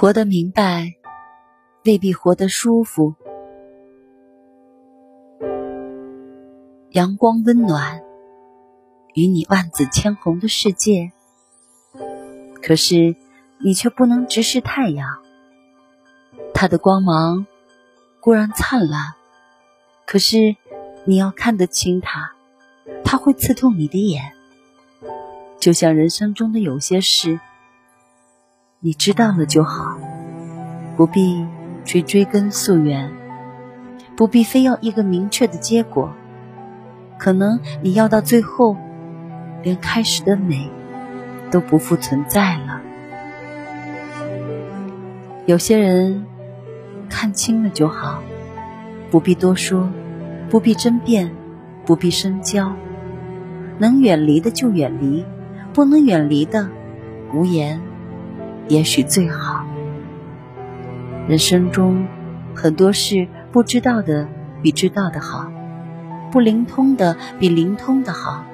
活得明白，未必活得舒服。阳光温暖，与你万紫千红的世界。可是，你却不能直视太阳。它的光芒固然灿烂，可是你要看得清它，它会刺痛你的眼。就像人生中的有些事。你知道了就好，不必去追根溯源，不必非要一个明确的结果。可能你要到最后，连开始的美都不复存在了。有些人看清了就好，不必多说，不必争辩，不必深交。能远离的就远离，不能远离的，无言。也许最好。人生中很多事不知道的比知道的好，不灵通的比灵通的好，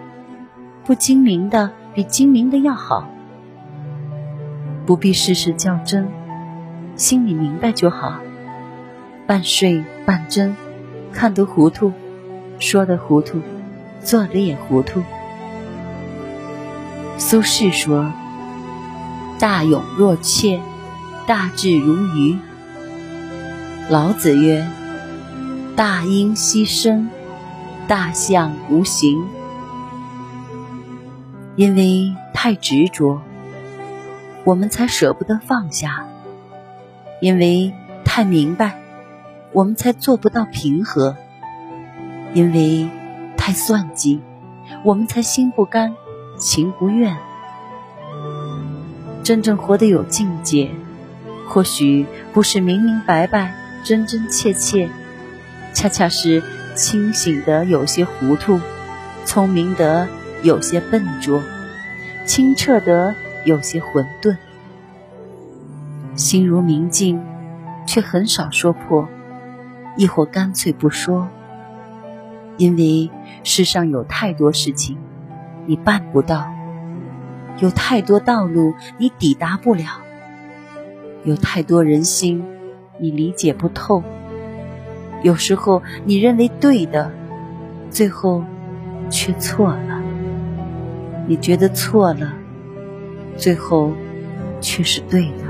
不精明的比精明的要好。不必事事较真，心里明白就好。半睡半真，看得糊涂，说得糊涂，做得也糊涂。苏轼说。大勇若怯，大智如愚。老子曰：“大音希声，大象无形。”因为太执着，我们才舍不得放下；因为太明白，我们才做不到平和；因为太算计，我们才心不甘情不愿。真正活得有境界，或许不是明明白白、真真切切，恰恰是清醒的有些糊涂，聪明的有些笨拙，清澈的有些混沌。心如明镜，却很少说破，亦或干脆不说，因为世上有太多事情，你办不到。有太多道路你抵达不了，有太多人心你理解不透。有时候你认为对的，最后却错了；你觉得错了，最后却是对的。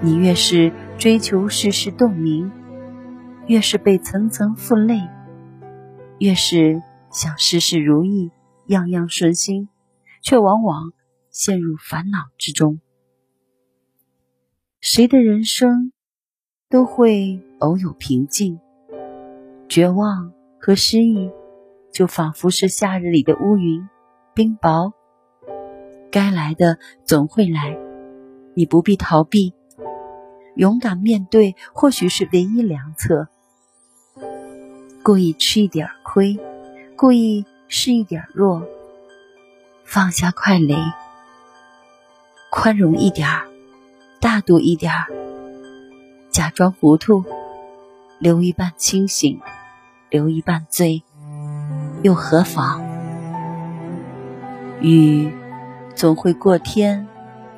你越是追求事事洞明，越是被层层负累，越是想事事如意，样样顺心。却往往陷入烦恼之中。谁的人生都会偶有平静，绝望和失意就仿佛是夏日里的乌云，冰雹。该来的总会来，你不必逃避，勇敢面对或许是唯一良策。故意吃一点亏，故意示一点弱。放下快雷，宽容一点儿，大度一点儿，假装糊涂，留一半清醒，留一半醉，又何妨？雨总会过天，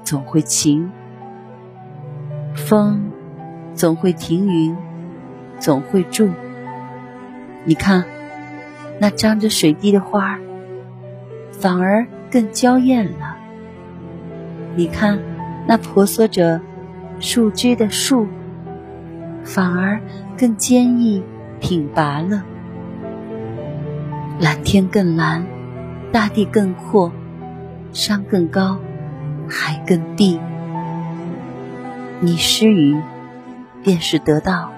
总会晴；风总会停云，总会住。你看，那张着水滴的花儿，反而。更娇艳了。你看，那婆娑着树枝的树，反而更坚毅挺拔了。蓝天更蓝，大地更阔，山更高，海更低。你施予，便是得到；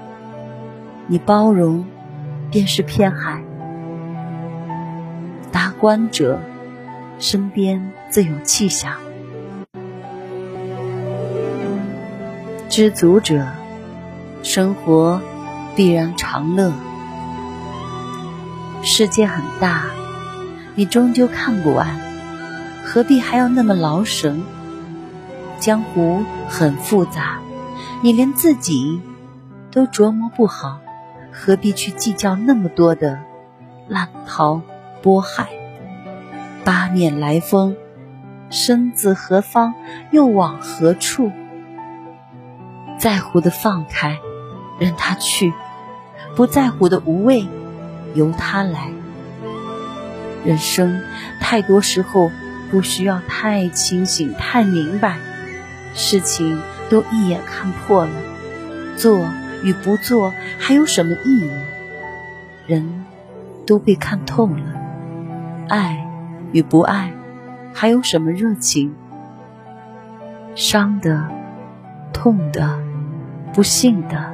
你包容，便是偏海。达观者。身边自有气象，知足者，生活必然长乐。世界很大，你终究看不完，何必还要那么劳神？江湖很复杂，你连自己都琢磨不好，何必去计较那么多的浪涛波海？八面来风，身自何方，又往何处？在乎的放开，任他去；不在乎的无畏，由他来。人生太多时候不需要太清醒、太明白，事情都一眼看破了，做与不做还有什么意义？人都被看透了，爱与不爱还有什么热情？伤的、痛的、不幸的，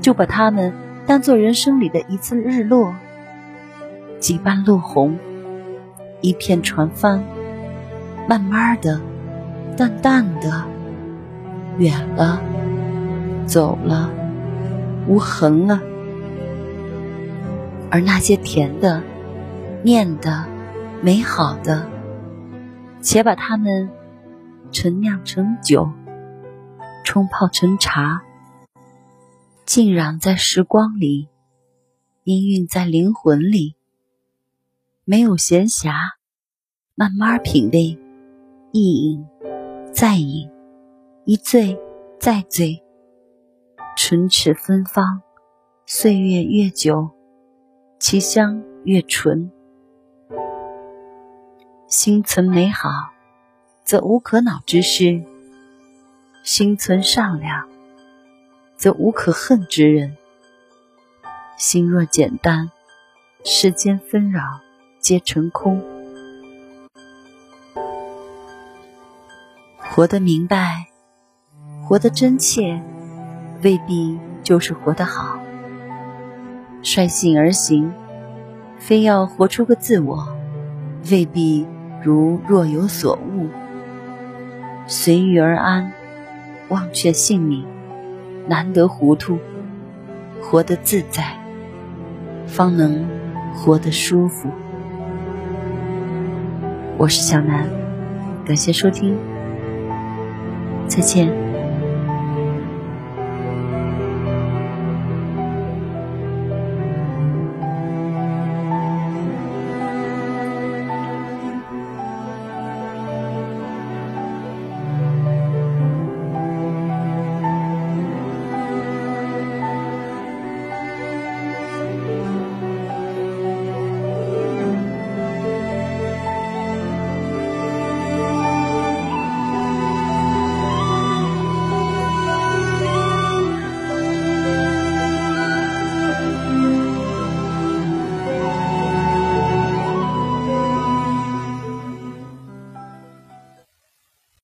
就把它们当做人生里的一次日落。几瓣落红，一片船帆，慢慢的，淡淡的，远了，走了，无痕了。而那些甜的、念的、美好的，且把它们陈酿成酒，冲泡成茶，浸染在时光里，氤氲在灵魂里。没有闲暇，慢慢品味，一饮再饮，一醉再醉。唇齿芬芳，岁月越久，其香越纯。心存美好，则无可恼之事；心存善良，则无可恨之人。心若简单，世间纷扰。皆成空。活得明白，活得真切，未必就是活得好。率性而行，非要活出个自我，未必如若有所悟。随遇而安，忘却性命，难得糊涂。活得自在，方能活得舒服。我是小南，感谢收听，再见。